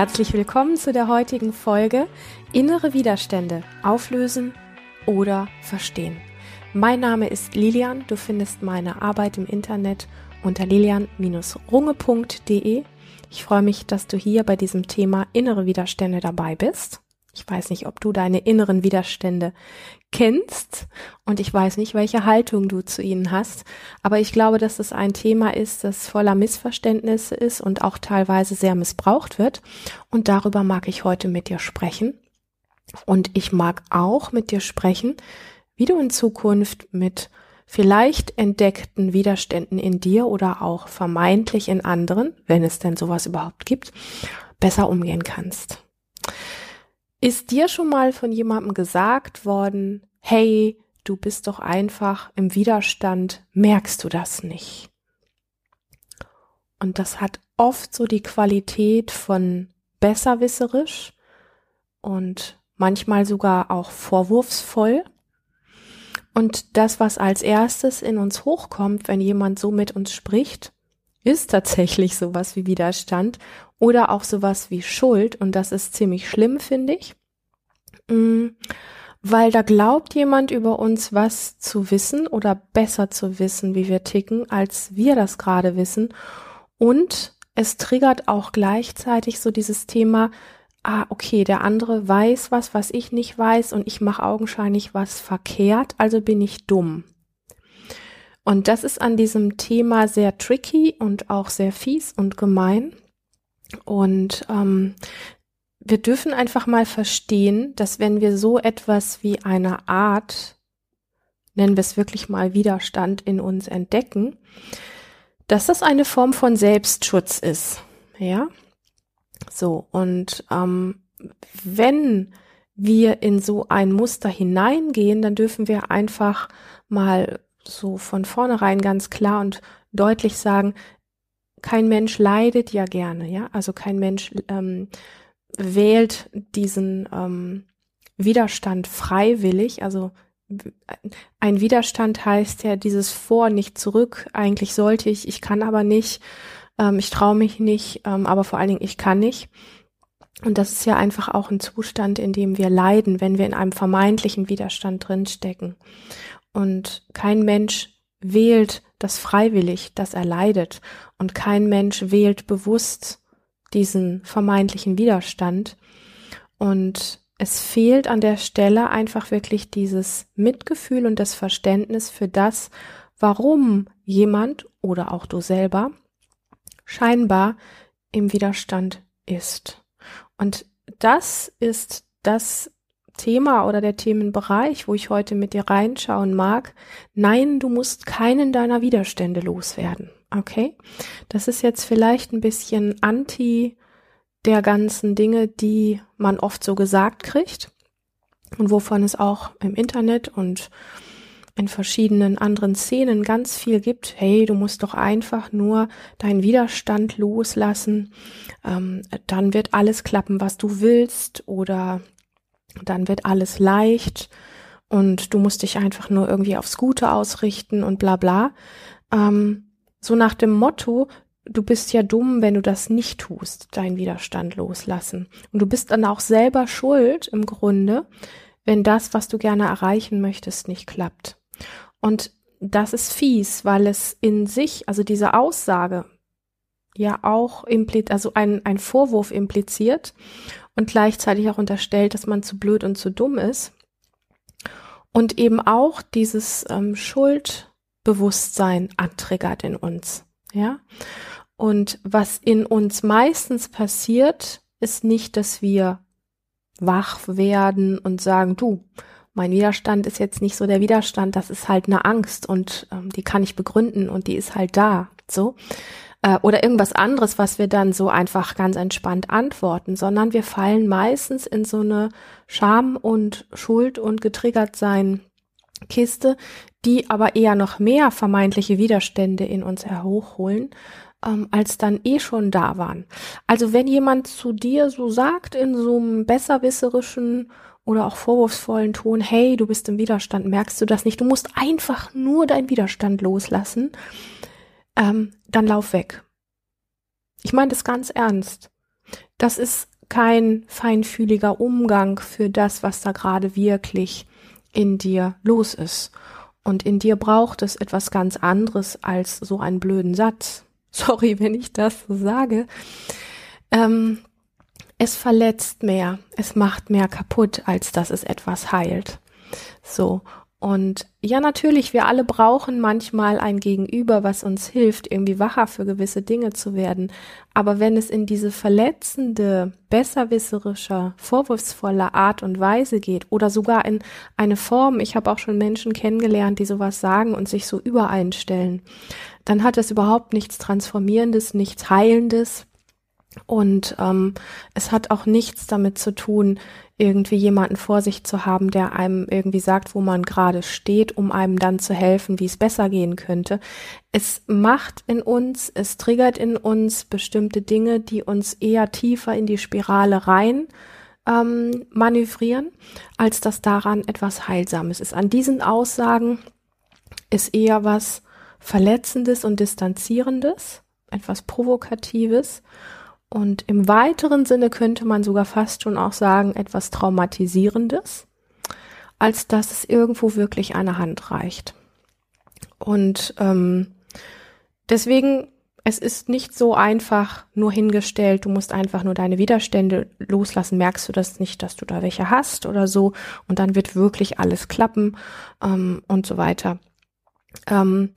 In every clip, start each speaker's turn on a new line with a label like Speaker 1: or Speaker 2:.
Speaker 1: Herzlich willkommen zu der heutigen Folge Innere Widerstände auflösen oder verstehen. Mein Name ist Lilian. Du findest meine Arbeit im Internet unter lilian-runge.de. Ich freue mich, dass du hier bei diesem Thema innere Widerstände dabei bist. Ich weiß nicht, ob du deine inneren Widerstände kennst und ich weiß nicht, welche Haltung du zu ihnen hast, aber ich glaube, dass es ein Thema ist, das voller Missverständnisse ist und auch teilweise sehr missbraucht wird und darüber mag ich heute mit dir sprechen und ich mag auch mit dir sprechen, wie du in Zukunft mit vielleicht entdeckten Widerständen in dir oder auch vermeintlich in anderen, wenn es denn sowas überhaupt gibt, besser umgehen kannst. Ist dir schon mal von jemandem gesagt worden, hey, du bist doch einfach im Widerstand, merkst du das nicht? Und das hat oft so die Qualität von besserwisserisch und manchmal sogar auch vorwurfsvoll. Und das, was als erstes in uns hochkommt, wenn jemand so mit uns spricht, ist tatsächlich sowas wie Widerstand oder auch sowas wie Schuld. Und das ist ziemlich schlimm, finde ich. Mm, weil da glaubt jemand über uns was zu wissen oder besser zu wissen, wie wir ticken, als wir das gerade wissen. Und es triggert auch gleichzeitig so dieses Thema, ah, okay, der andere weiß was, was ich nicht weiß und ich mache augenscheinlich was verkehrt, also bin ich dumm. Und das ist an diesem Thema sehr tricky und auch sehr fies und gemein. Und ähm, wir dürfen einfach mal verstehen, dass wenn wir so etwas wie eine Art, nennen wir es wirklich mal Widerstand in uns entdecken, dass das eine Form von Selbstschutz ist. Ja, so, und ähm, wenn wir in so ein Muster hineingehen, dann dürfen wir einfach mal so von vornherein ganz klar und deutlich sagen, kein Mensch leidet ja gerne, ja, also kein Mensch ähm, wählt diesen ähm, Widerstand freiwillig, also ein Widerstand heißt ja dieses Vor, nicht zurück, eigentlich sollte ich, ich kann aber nicht ähm, ich traue mich nicht, ähm, aber vor allen Dingen ich kann nicht. Und das ist ja einfach auch ein Zustand, in dem wir leiden, wenn wir in einem vermeintlichen Widerstand drinstecken. Und kein Mensch wählt das freiwillig, dass er leidet. Und kein Mensch wählt bewusst diesen vermeintlichen Widerstand. Und es fehlt an der Stelle einfach wirklich dieses Mitgefühl und das Verständnis für das, warum jemand oder auch du selber scheinbar im Widerstand ist. Und das ist das Thema oder der Themenbereich, wo ich heute mit dir reinschauen mag. Nein, du musst keinen deiner Widerstände loswerden. Okay? Das ist jetzt vielleicht ein bisschen anti der ganzen Dinge, die man oft so gesagt kriegt und wovon es auch im Internet und in verschiedenen anderen Szenen ganz viel gibt. Hey, du musst doch einfach nur deinen Widerstand loslassen, ähm, dann wird alles klappen, was du willst, oder dann wird alles leicht und du musst dich einfach nur irgendwie aufs Gute ausrichten und bla bla. Ähm, so nach dem Motto, du bist ja dumm, wenn du das nicht tust, deinen Widerstand loslassen. Und du bist dann auch selber schuld im Grunde, wenn das, was du gerne erreichen möchtest, nicht klappt. Und das ist fies, weil es in sich, also diese Aussage, ja auch impliziert, also ein, ein Vorwurf impliziert und gleichzeitig auch unterstellt, dass man zu blöd und zu dumm ist. Und eben auch dieses ähm, Schuldbewusstsein antriggert in uns, ja. Und was in uns meistens passiert, ist nicht, dass wir wach werden und sagen, du, mein Widerstand ist jetzt nicht so der Widerstand, das ist halt eine Angst und ähm, die kann ich begründen und die ist halt da, so. Äh, oder irgendwas anderes, was wir dann so einfach ganz entspannt antworten, sondern wir fallen meistens in so eine Scham und Schuld und getriggert sein Kiste, die aber eher noch mehr vermeintliche Widerstände in uns herhochholen, ähm, als dann eh schon da waren. Also wenn jemand zu dir so sagt in so einem besserwisserischen oder auch vorwurfsvollen Ton, hey, du bist im Widerstand, merkst du das nicht? Du musst einfach nur deinen Widerstand loslassen, ähm, dann lauf weg. Ich meine das ganz ernst. Das ist kein feinfühliger Umgang für das, was da gerade wirklich in dir los ist. Und in dir braucht es etwas ganz anderes als so einen blöden Satz. Sorry, wenn ich das so sage. Ähm, es verletzt mehr, es macht mehr kaputt, als dass es etwas heilt. So. Und ja, natürlich, wir alle brauchen manchmal ein Gegenüber, was uns hilft, irgendwie wacher für gewisse Dinge zu werden. Aber wenn es in diese verletzende, besserwisserische, vorwurfsvolle Art und Weise geht oder sogar in eine Form, ich habe auch schon Menschen kennengelernt, die sowas sagen und sich so übereinstellen, dann hat es überhaupt nichts Transformierendes, nichts Heilendes, und ähm, es hat auch nichts damit zu tun, irgendwie jemanden vor sich zu haben, der einem irgendwie sagt, wo man gerade steht, um einem dann zu helfen, wie es besser gehen könnte. Es macht in uns, es triggert in uns bestimmte Dinge, die uns eher tiefer in die Spirale rein ähm, manövrieren, als dass daran etwas Heilsames ist. An diesen Aussagen ist eher was Verletzendes und Distanzierendes, etwas Provokatives und im weiteren Sinne könnte man sogar fast schon auch sagen, etwas Traumatisierendes, als dass es irgendwo wirklich eine Hand reicht. Und ähm, deswegen, es ist nicht so einfach nur hingestellt, du musst einfach nur deine Widerstände loslassen, merkst du das nicht, dass du da welche hast oder so, und dann wird wirklich alles klappen ähm, und so weiter. Ähm,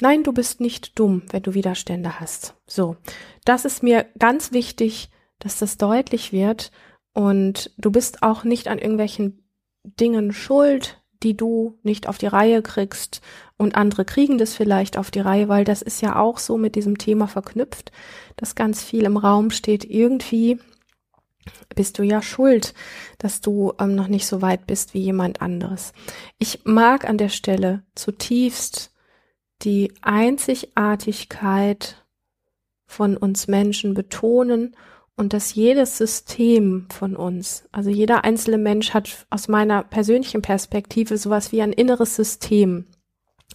Speaker 1: Nein, du bist nicht dumm, wenn du Widerstände hast. So, das ist mir ganz wichtig, dass das deutlich wird. Und du bist auch nicht an irgendwelchen Dingen schuld, die du nicht auf die Reihe kriegst und andere kriegen das vielleicht auf die Reihe, weil das ist ja auch so mit diesem Thema verknüpft, dass ganz viel im Raum steht. Irgendwie bist du ja schuld, dass du ähm, noch nicht so weit bist wie jemand anderes. Ich mag an der Stelle zutiefst die Einzigartigkeit von uns Menschen betonen und dass jedes System von uns, also jeder einzelne Mensch hat aus meiner persönlichen Perspektive sowas wie ein inneres System,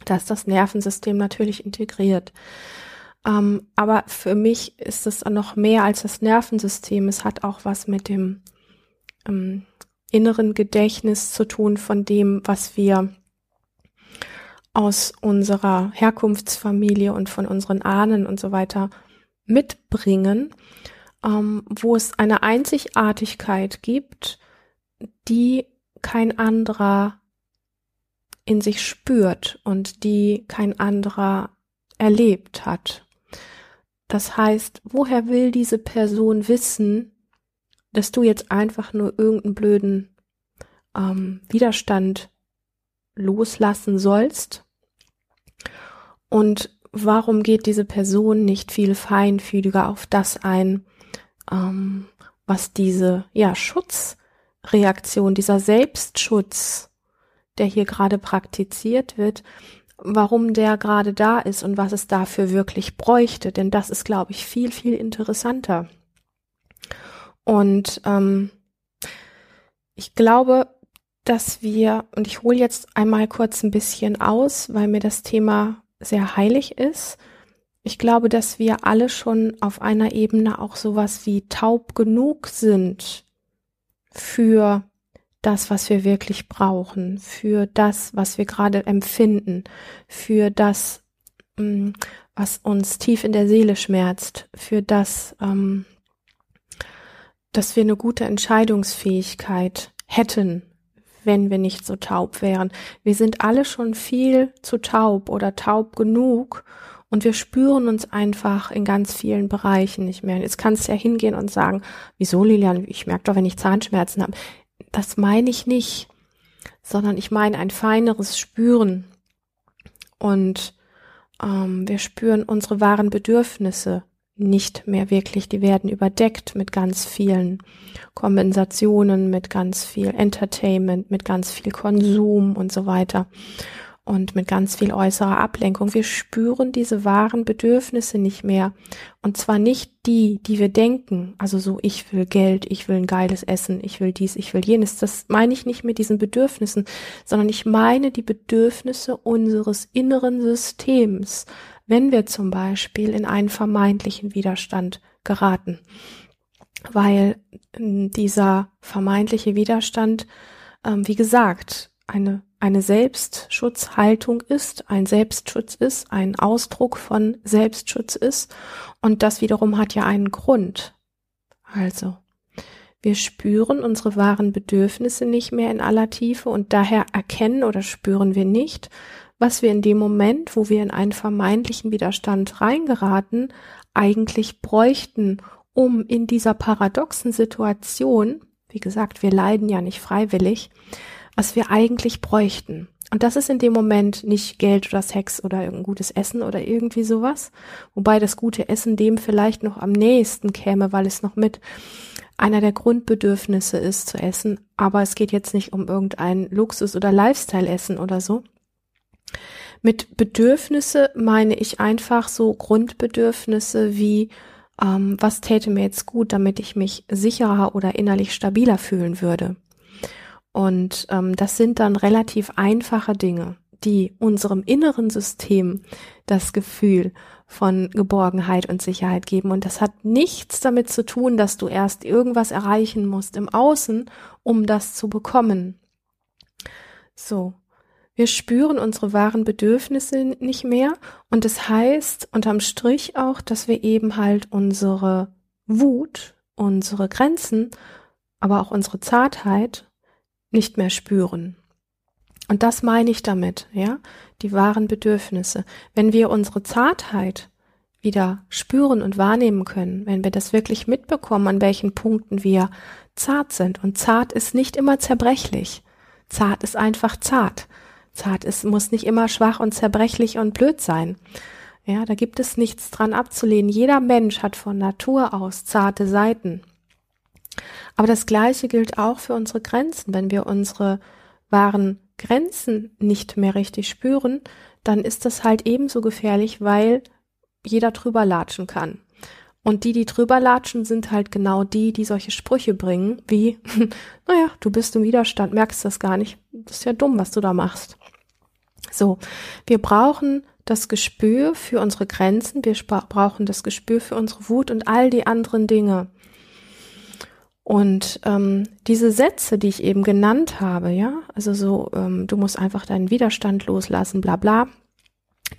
Speaker 1: das das Nervensystem natürlich integriert. Ähm, aber für mich ist es noch mehr als das Nervensystem. Es hat auch was mit dem ähm, inneren Gedächtnis zu tun von dem, was wir aus unserer Herkunftsfamilie und von unseren Ahnen und so weiter mitbringen, ähm, wo es eine Einzigartigkeit gibt, die kein anderer in sich spürt und die kein anderer erlebt hat. Das heißt, woher will diese Person wissen, dass du jetzt einfach nur irgendeinen blöden ähm, Widerstand loslassen sollst? Und warum geht diese Person nicht viel feinfühliger auf das ein, ähm, was diese ja Schutzreaktion, dieser Selbstschutz, der hier gerade praktiziert wird, warum der gerade da ist und was es dafür wirklich bräuchte, denn das ist, glaube ich, viel, viel interessanter. Und ähm, ich glaube, dass wir, und ich hole jetzt einmal kurz ein bisschen aus, weil mir das Thema sehr heilig ist. Ich glaube, dass wir alle schon auf einer Ebene auch sowas wie taub genug sind für das, was wir wirklich brauchen, für das, was wir gerade empfinden, für das, mm, was uns tief in der Seele schmerzt, für das, ähm, dass wir eine gute Entscheidungsfähigkeit hätten, wenn wir nicht so taub wären. Wir sind alle schon viel zu taub oder taub genug und wir spüren uns einfach in ganz vielen Bereichen nicht mehr. Jetzt kannst du ja hingehen und sagen, wieso Lilian, ich merke doch, wenn ich Zahnschmerzen habe. Das meine ich nicht, sondern ich meine ein feineres Spüren. Und ähm, wir spüren unsere wahren Bedürfnisse nicht mehr wirklich. Die werden überdeckt mit ganz vielen Kompensationen, mit ganz viel Entertainment, mit ganz viel Konsum und so weiter und mit ganz viel äußerer Ablenkung. Wir spüren diese wahren Bedürfnisse nicht mehr. Und zwar nicht die, die wir denken. Also so, ich will Geld, ich will ein geiles Essen, ich will dies, ich will jenes. Das meine ich nicht mit diesen Bedürfnissen, sondern ich meine die Bedürfnisse unseres inneren Systems, wenn wir zum Beispiel in einen vermeintlichen Widerstand geraten. weil dieser vermeintliche Widerstand, ähm, wie gesagt, eine, eine Selbstschutzhaltung ist, ein Selbstschutz ist, ein Ausdruck von Selbstschutz ist. Und das wiederum hat ja einen Grund. Also, wir spüren unsere wahren Bedürfnisse nicht mehr in aller Tiefe und daher erkennen oder spüren wir nicht, was wir in dem Moment, wo wir in einen vermeintlichen Widerstand reingeraten, eigentlich bräuchten, um in dieser paradoxen Situation, wie gesagt, wir leiden ja nicht freiwillig, was wir eigentlich bräuchten. Und das ist in dem Moment nicht Geld oder Sex oder irgendein gutes Essen oder irgendwie sowas, wobei das gute Essen dem vielleicht noch am nächsten käme, weil es noch mit einer der Grundbedürfnisse ist zu essen, aber es geht jetzt nicht um irgendein Luxus- oder Lifestyle-Essen oder so. Mit Bedürfnisse meine ich einfach so Grundbedürfnisse wie ähm, was täte mir jetzt gut, damit ich mich sicherer oder innerlich stabiler fühlen würde. Und ähm, das sind dann relativ einfache Dinge, die unserem inneren System das Gefühl von Geborgenheit und Sicherheit geben. Und das hat nichts damit zu tun, dass du erst irgendwas erreichen musst im Außen, um das zu bekommen. So. Wir spüren unsere wahren Bedürfnisse nicht mehr und das heißt unterm Strich auch, dass wir eben halt unsere Wut, unsere Grenzen, aber auch unsere Zartheit nicht mehr spüren. Und das meine ich damit, ja, die wahren Bedürfnisse. Wenn wir unsere Zartheit wieder spüren und wahrnehmen können, wenn wir das wirklich mitbekommen, an welchen Punkten wir zart sind. Und zart ist nicht immer zerbrechlich. Zart ist einfach zart. Zart ist, muss nicht immer schwach und zerbrechlich und blöd sein. Ja, da gibt es nichts dran abzulehnen. Jeder Mensch hat von Natur aus zarte Seiten. Aber das Gleiche gilt auch für unsere Grenzen. Wenn wir unsere wahren Grenzen nicht mehr richtig spüren, dann ist das halt ebenso gefährlich, weil jeder drüber latschen kann. Und die, die drüber latschen, sind halt genau die, die solche Sprüche bringen, wie, naja, du bist im Widerstand, merkst das gar nicht. Das ist ja dumm, was du da machst. So, wir brauchen das Gespür für unsere Grenzen, wir brauchen das Gespür für unsere Wut und all die anderen Dinge. Und ähm, diese Sätze, die ich eben genannt habe, ja, also so, ähm, du musst einfach deinen Widerstand loslassen, bla bla,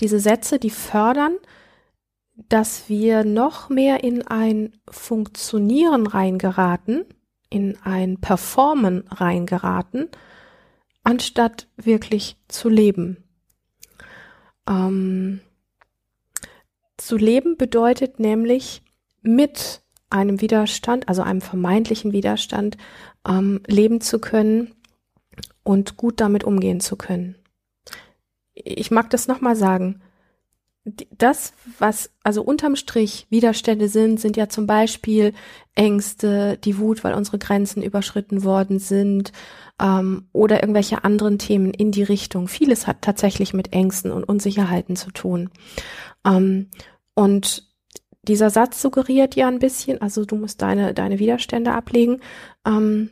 Speaker 1: diese Sätze, die fördern, dass wir noch mehr in ein Funktionieren reingeraten, in ein Performen reingeraten, anstatt wirklich zu leben. Ähm, zu leben bedeutet nämlich mit einem Widerstand, also einem vermeintlichen Widerstand, ähm, leben zu können und gut damit umgehen zu können. Ich mag das nochmal sagen. Das, was also unterm Strich Widerstände sind, sind ja zum Beispiel Ängste, die Wut, weil unsere Grenzen überschritten worden sind ähm, oder irgendwelche anderen Themen in die Richtung. Vieles hat tatsächlich mit Ängsten und Unsicherheiten zu tun. Ähm, und dieser Satz suggeriert ja ein bisschen, also du musst deine, deine Widerstände ablegen, ähm,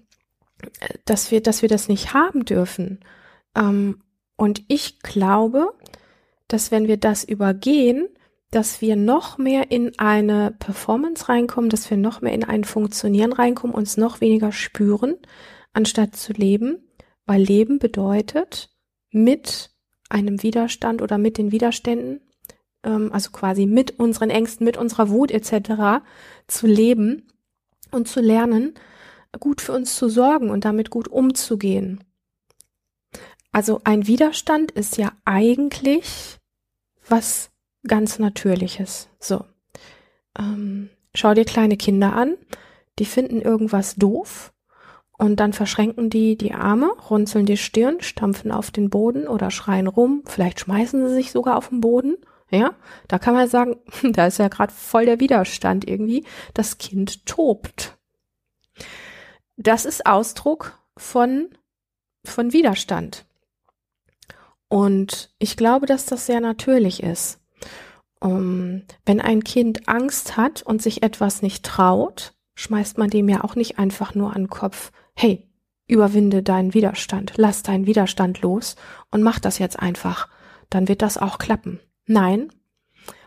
Speaker 1: dass wir, dass wir das nicht haben dürfen. Ähm, und ich glaube, dass wenn wir das übergehen, dass wir noch mehr in eine Performance reinkommen, dass wir noch mehr in ein Funktionieren reinkommen, uns noch weniger spüren, anstatt zu leben, weil Leben bedeutet, mit einem Widerstand oder mit den Widerständen ähm, also quasi mit unseren Ängsten, mit unserer Wut etc. zu leben und zu lernen, gut für uns zu sorgen und damit gut umzugehen. Also ein Widerstand ist ja eigentlich was ganz Natürliches. So. Ähm, schau dir kleine Kinder an, die finden irgendwas doof und dann verschränken die die Arme, runzeln die Stirn, stampfen auf den Boden oder schreien rum, vielleicht schmeißen sie sich sogar auf den Boden ja, da kann man sagen, da ist ja gerade voll der Widerstand irgendwie. Das Kind tobt. Das ist Ausdruck von, von Widerstand. Und ich glaube, dass das sehr natürlich ist. Um, wenn ein Kind Angst hat und sich etwas nicht traut, schmeißt man dem ja auch nicht einfach nur an den Kopf, hey, überwinde deinen Widerstand, lass deinen Widerstand los und mach das jetzt einfach. Dann wird das auch klappen. Nein,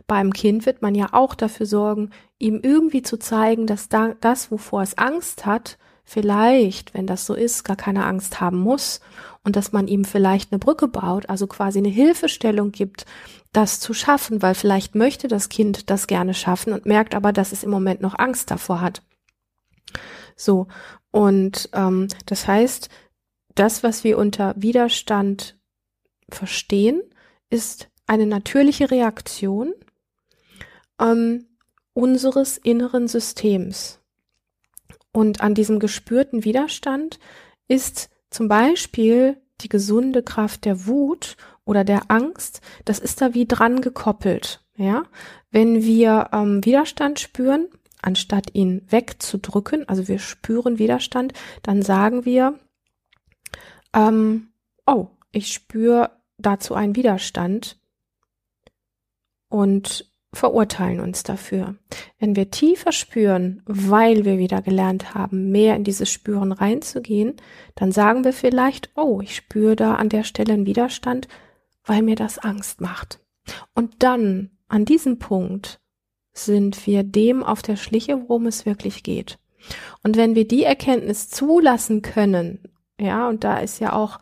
Speaker 1: beim Kind wird man ja auch dafür sorgen, ihm irgendwie zu zeigen, dass da, das, wovor es Angst hat, vielleicht, wenn das so ist, gar keine Angst haben muss und dass man ihm vielleicht eine Brücke baut, also quasi eine Hilfestellung gibt, das zu schaffen, weil vielleicht möchte das Kind das gerne schaffen und merkt aber, dass es im Moment noch Angst davor hat. So, und ähm, das heißt, das, was wir unter Widerstand verstehen, ist eine natürliche Reaktion ähm, unseres inneren Systems. Und an diesem gespürten Widerstand ist zum Beispiel die gesunde Kraft der Wut oder der Angst, das ist da wie dran gekoppelt. Ja, wenn wir ähm, Widerstand spüren, anstatt ihn wegzudrücken, also wir spüren Widerstand, dann sagen wir, ähm, oh, ich spüre dazu einen Widerstand und verurteilen uns dafür. Wenn wir tiefer spüren, weil wir wieder gelernt haben, mehr in dieses Spüren reinzugehen, dann sagen wir vielleicht, oh, ich spüre da an der Stelle einen Widerstand, weil mir das Angst macht. Und dann, an diesem Punkt, sind wir dem auf der Schliche, worum es wirklich geht. Und wenn wir die Erkenntnis zulassen können, ja, und da ist ja auch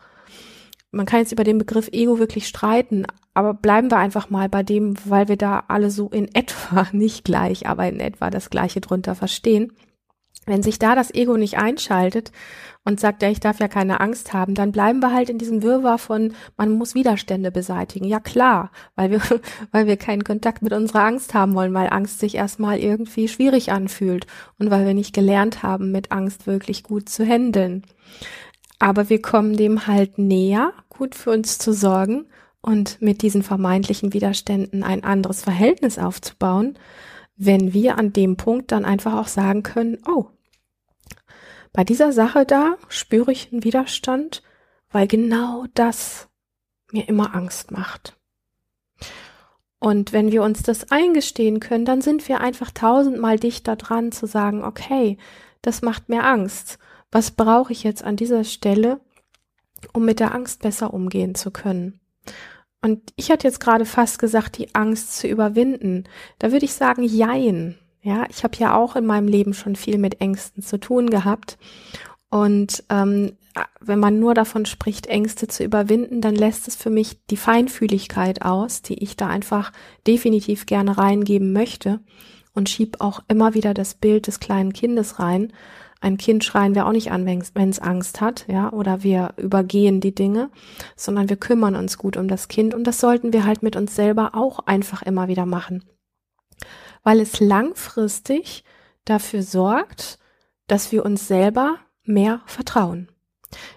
Speaker 1: man kann jetzt über den Begriff Ego wirklich streiten, aber bleiben wir einfach mal bei dem, weil wir da alle so in etwa, nicht gleich, aber in etwa das Gleiche drunter verstehen. Wenn sich da das Ego nicht einschaltet und sagt, ja, ich darf ja keine Angst haben, dann bleiben wir halt in diesem Wirrwarr von, man muss Widerstände beseitigen. Ja klar, weil wir, weil wir keinen Kontakt mit unserer Angst haben wollen, weil Angst sich erstmal irgendwie schwierig anfühlt und weil wir nicht gelernt haben, mit Angst wirklich gut zu handeln. Aber wir kommen dem halt näher, gut für uns zu sorgen und mit diesen vermeintlichen Widerständen ein anderes Verhältnis aufzubauen, wenn wir an dem Punkt dann einfach auch sagen können, oh, bei dieser Sache da spüre ich einen Widerstand, weil genau das mir immer Angst macht. Und wenn wir uns das eingestehen können, dann sind wir einfach tausendmal dichter dran zu sagen, okay, das macht mir Angst was brauche ich jetzt an dieser Stelle, um mit der Angst besser umgehen zu können? Und ich hatte jetzt gerade fast gesagt, die Angst zu überwinden. Da würde ich sagen, jein. Ja, ich habe ja auch in meinem Leben schon viel mit Ängsten zu tun gehabt. Und ähm, wenn man nur davon spricht, Ängste zu überwinden, dann lässt es für mich die Feinfühligkeit aus, die ich da einfach definitiv gerne reingeben möchte und schieb auch immer wieder das Bild des kleinen Kindes rein ein Kind schreien wir auch nicht an, wenn es Angst hat, ja, oder wir übergehen die Dinge, sondern wir kümmern uns gut um das Kind und das sollten wir halt mit uns selber auch einfach immer wieder machen. Weil es langfristig dafür sorgt, dass wir uns selber mehr vertrauen.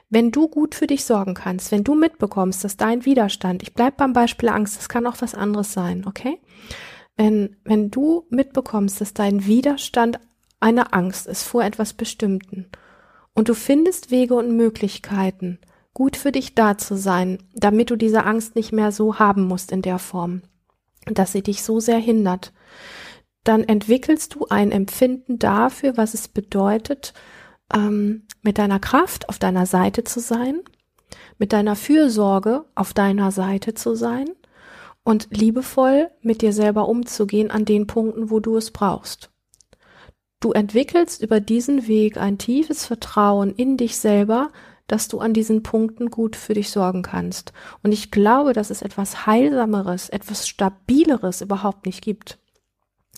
Speaker 1: Wenn du gut für dich sorgen kannst, wenn du mitbekommst, dass dein Widerstand, ich bleib beim Beispiel Angst, das kann auch was anderes sein, okay? Wenn, wenn du mitbekommst, dass dein Widerstand eine Angst ist vor etwas Bestimmten und du findest Wege und Möglichkeiten, gut für dich da zu sein, damit du diese Angst nicht mehr so haben musst in der Form, dass sie dich so sehr hindert, dann entwickelst du ein Empfinden dafür, was es bedeutet, ähm, mit deiner Kraft auf deiner Seite zu sein, mit deiner Fürsorge auf deiner Seite zu sein und liebevoll mit dir selber umzugehen an den Punkten, wo du es brauchst. Du entwickelst über diesen Weg ein tiefes Vertrauen in dich selber, dass du an diesen Punkten gut für dich sorgen kannst. Und ich glaube, dass es etwas Heilsameres, etwas Stabileres überhaupt nicht gibt.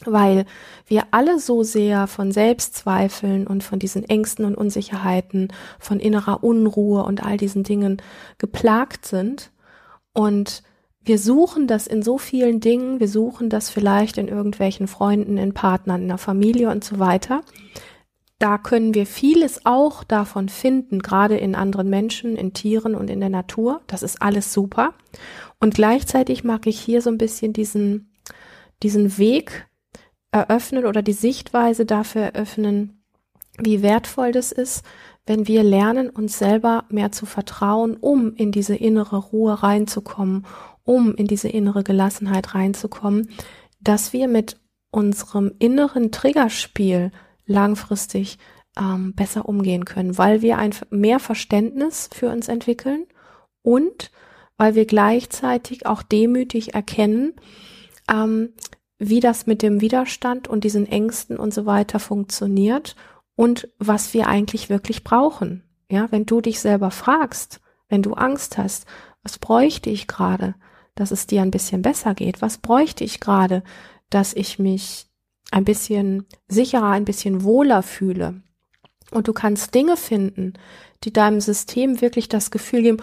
Speaker 1: Weil wir alle so sehr von Selbstzweifeln und von diesen Ängsten und Unsicherheiten, von innerer Unruhe und all diesen Dingen geplagt sind. Und wir suchen das in so vielen Dingen, wir suchen das vielleicht in irgendwelchen Freunden, in Partnern, in der Familie und so weiter. Da können wir vieles auch davon finden, gerade in anderen Menschen, in Tieren und in der Natur. Das ist alles super. Und gleichzeitig mag ich hier so ein bisschen diesen, diesen Weg eröffnen oder die Sichtweise dafür eröffnen, wie wertvoll das ist, wenn wir lernen, uns selber mehr zu vertrauen, um in diese innere Ruhe reinzukommen, um in diese innere Gelassenheit reinzukommen, dass wir mit unserem inneren Triggerspiel langfristig ähm, besser umgehen können, weil wir ein mehr Verständnis für uns entwickeln und weil wir gleichzeitig auch demütig erkennen, ähm, wie das mit dem Widerstand und diesen Ängsten und so weiter funktioniert und was wir eigentlich wirklich brauchen. Ja, wenn du dich selber fragst, wenn du Angst hast, was bräuchte ich gerade, dass es dir ein bisschen besser geht? Was bräuchte ich gerade, dass ich mich ein bisschen sicherer, ein bisschen wohler fühle? Und du kannst Dinge finden, die deinem System wirklich das Gefühl geben,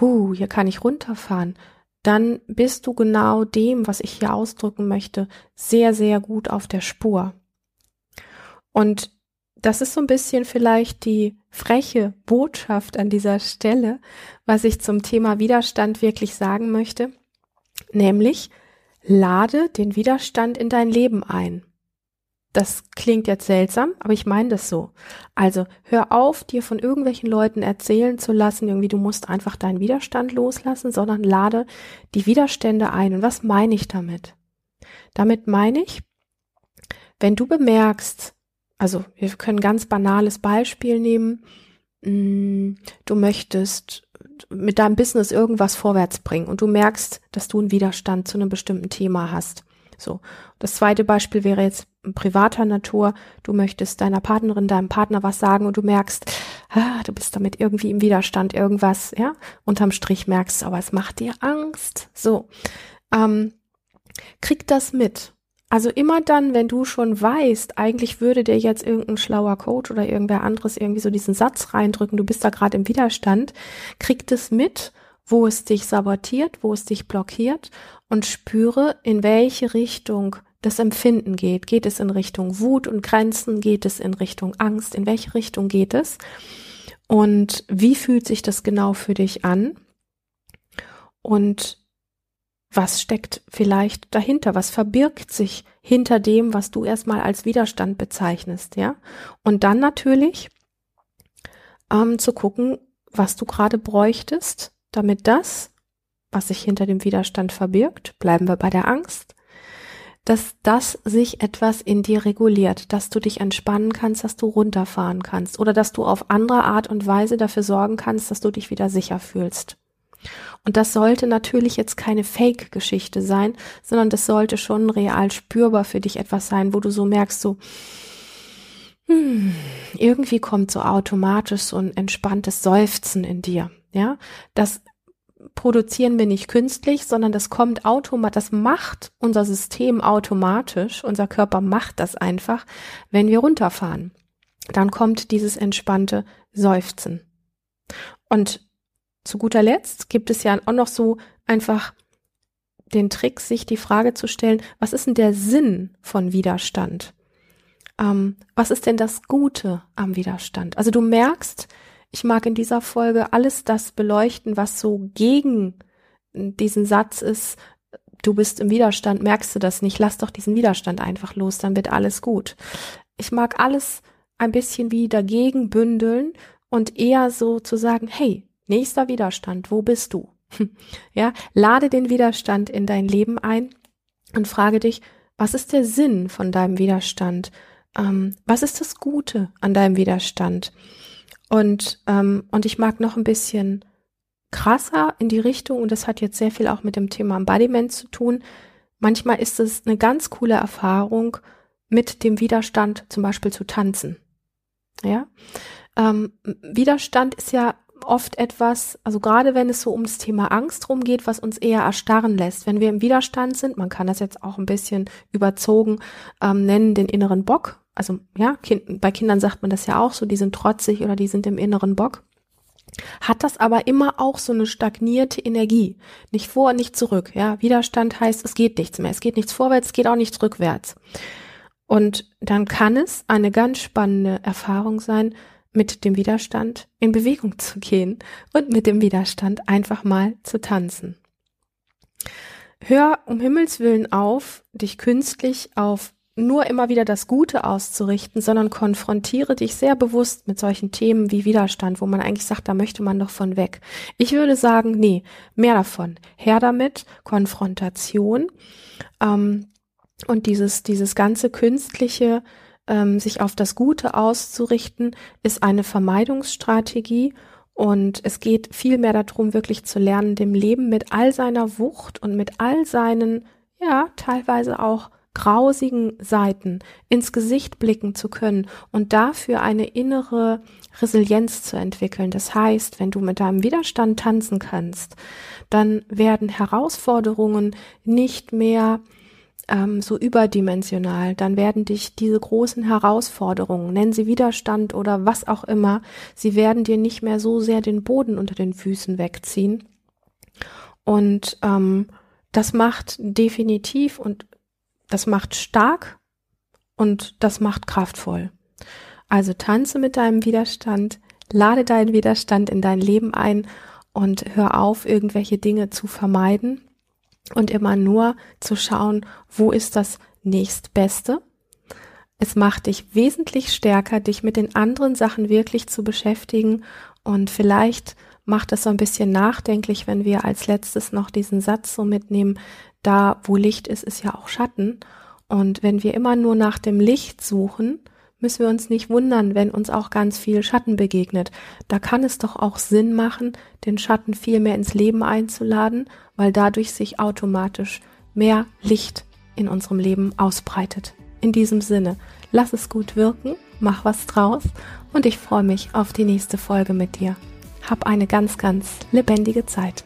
Speaker 1: hu, hier kann ich runterfahren, dann bist du genau dem, was ich hier ausdrücken möchte, sehr, sehr gut auf der Spur. Und das ist so ein bisschen vielleicht die freche Botschaft an dieser Stelle, was ich zum Thema Widerstand wirklich sagen möchte, nämlich lade den Widerstand in dein Leben ein. Das klingt jetzt seltsam, aber ich meine das so. Also hör auf, dir von irgendwelchen Leuten erzählen zu lassen, irgendwie du musst einfach deinen Widerstand loslassen, sondern lade die Widerstände ein. Und was meine ich damit? Damit meine ich, wenn du bemerkst, also wir können ganz banales Beispiel nehmen, mm, du möchtest mit deinem Business irgendwas vorwärts bringen und du merkst, dass du einen Widerstand zu einem bestimmten Thema hast. So. Das zweite Beispiel wäre jetzt privater Natur. Du möchtest deiner Partnerin, deinem Partner was sagen und du merkst, ah, du bist damit irgendwie im Widerstand, irgendwas, ja. Unterm Strich merkst du, aber es macht dir Angst. So. Ähm, krieg das mit. Also immer dann, wenn du schon weißt, eigentlich würde dir jetzt irgendein schlauer Coach oder irgendwer anderes irgendwie so diesen Satz reindrücken, du bist da gerade im Widerstand, krieg das mit, wo es dich sabotiert, wo es dich blockiert und spüre, in welche Richtung das Empfinden geht. Geht es in Richtung Wut und Grenzen? Geht es in Richtung Angst? In welche Richtung geht es? Und wie fühlt sich das genau für dich an? Und was steckt vielleicht dahinter? Was verbirgt sich hinter dem, was du erstmal als Widerstand bezeichnest, ja? Und dann natürlich ähm, zu gucken, was du gerade bräuchtest, damit das, was sich hinter dem Widerstand verbirgt, bleiben wir bei der Angst, dass das sich etwas in dir reguliert, dass du dich entspannen kannst, dass du runterfahren kannst oder dass du auf andere Art und Weise dafür sorgen kannst, dass du dich wieder sicher fühlst. Und das sollte natürlich jetzt keine Fake-Geschichte sein, sondern das sollte schon real spürbar für dich etwas sein, wo du so merkst, so, hm, irgendwie kommt so automatisch so ein entspanntes Seufzen in dir. Ja, das produzieren wir nicht künstlich, sondern das kommt automatisch, das macht unser System automatisch, unser Körper macht das einfach, wenn wir runterfahren. Dann kommt dieses entspannte Seufzen. Und zu guter Letzt gibt es ja auch noch so einfach den Trick, sich die Frage zu stellen, was ist denn der Sinn von Widerstand? Ähm, was ist denn das Gute am Widerstand? Also du merkst, ich mag in dieser Folge alles das beleuchten, was so gegen diesen Satz ist, du bist im Widerstand, merkst du das nicht, lass doch diesen Widerstand einfach los, dann wird alles gut. Ich mag alles ein bisschen wie dagegen bündeln und eher so zu sagen, hey, nächster Widerstand, wo bist du? ja, lade den Widerstand in dein Leben ein und frage dich, was ist der Sinn von deinem Widerstand? Ähm, was ist das Gute an deinem Widerstand? Und, ähm, und ich mag noch ein bisschen krasser in die Richtung, und das hat jetzt sehr viel auch mit dem Thema Embodiment zu tun. Manchmal ist es eine ganz coole Erfahrung, mit dem Widerstand zum Beispiel zu tanzen. Ja, ähm, Widerstand ist ja oft etwas, also gerade wenn es so ums Thema Angst rumgeht, was uns eher erstarren lässt. Wenn wir im Widerstand sind, man kann das jetzt auch ein bisschen überzogen ähm, nennen, den inneren Bock, also ja, kind, bei Kindern sagt man das ja auch so, die sind trotzig oder die sind im inneren Bock, hat das aber immer auch so eine stagnierte Energie. Nicht vor, nicht zurück. Ja, Widerstand heißt, es geht nichts mehr. Es geht nichts vorwärts, es geht auch nichts rückwärts. Und dann kann es eine ganz spannende Erfahrung sein, mit dem Widerstand in Bewegung zu gehen und mit dem Widerstand einfach mal zu tanzen. Hör um Himmels willen auf, dich künstlich auf nur immer wieder das Gute auszurichten, sondern konfrontiere dich sehr bewusst mit solchen Themen wie Widerstand, wo man eigentlich sagt, da möchte man doch von weg. Ich würde sagen, nee, mehr davon. Her damit, Konfrontation ähm, und dieses, dieses ganze künstliche, ähm, sich auf das Gute auszurichten, ist eine Vermeidungsstrategie und es geht viel mehr darum, wirklich zu lernen, dem Leben mit all seiner Wucht und mit all seinen, ja, teilweise auch grausigen Seiten ins Gesicht blicken zu können und dafür eine innere Resilienz zu entwickeln. Das heißt, wenn du mit deinem Widerstand tanzen kannst, dann werden Herausforderungen nicht mehr ähm, so überdimensional, dann werden dich diese großen Herausforderungen, nennen sie Widerstand oder was auch immer, sie werden dir nicht mehr so sehr den Boden unter den Füßen wegziehen. Und ähm, das macht definitiv und das macht stark und das macht kraftvoll. Also tanze mit deinem Widerstand, lade deinen Widerstand in dein Leben ein und hör auf, irgendwelche Dinge zu vermeiden und immer nur zu schauen, wo ist das nächstbeste. Es macht dich wesentlich stärker, dich mit den anderen Sachen wirklich zu beschäftigen und vielleicht macht es so ein bisschen nachdenklich, wenn wir als letztes noch diesen Satz so mitnehmen, da wo Licht ist, ist ja auch Schatten. Und wenn wir immer nur nach dem Licht suchen, müssen wir uns nicht wundern, wenn uns auch ganz viel Schatten begegnet. Da kann es doch auch Sinn machen, den Schatten viel mehr ins Leben einzuladen, weil dadurch sich automatisch mehr Licht in unserem Leben ausbreitet. In diesem Sinne, lass es gut wirken, mach was draus und ich freue mich auf die nächste Folge mit dir. Hab eine ganz, ganz lebendige Zeit.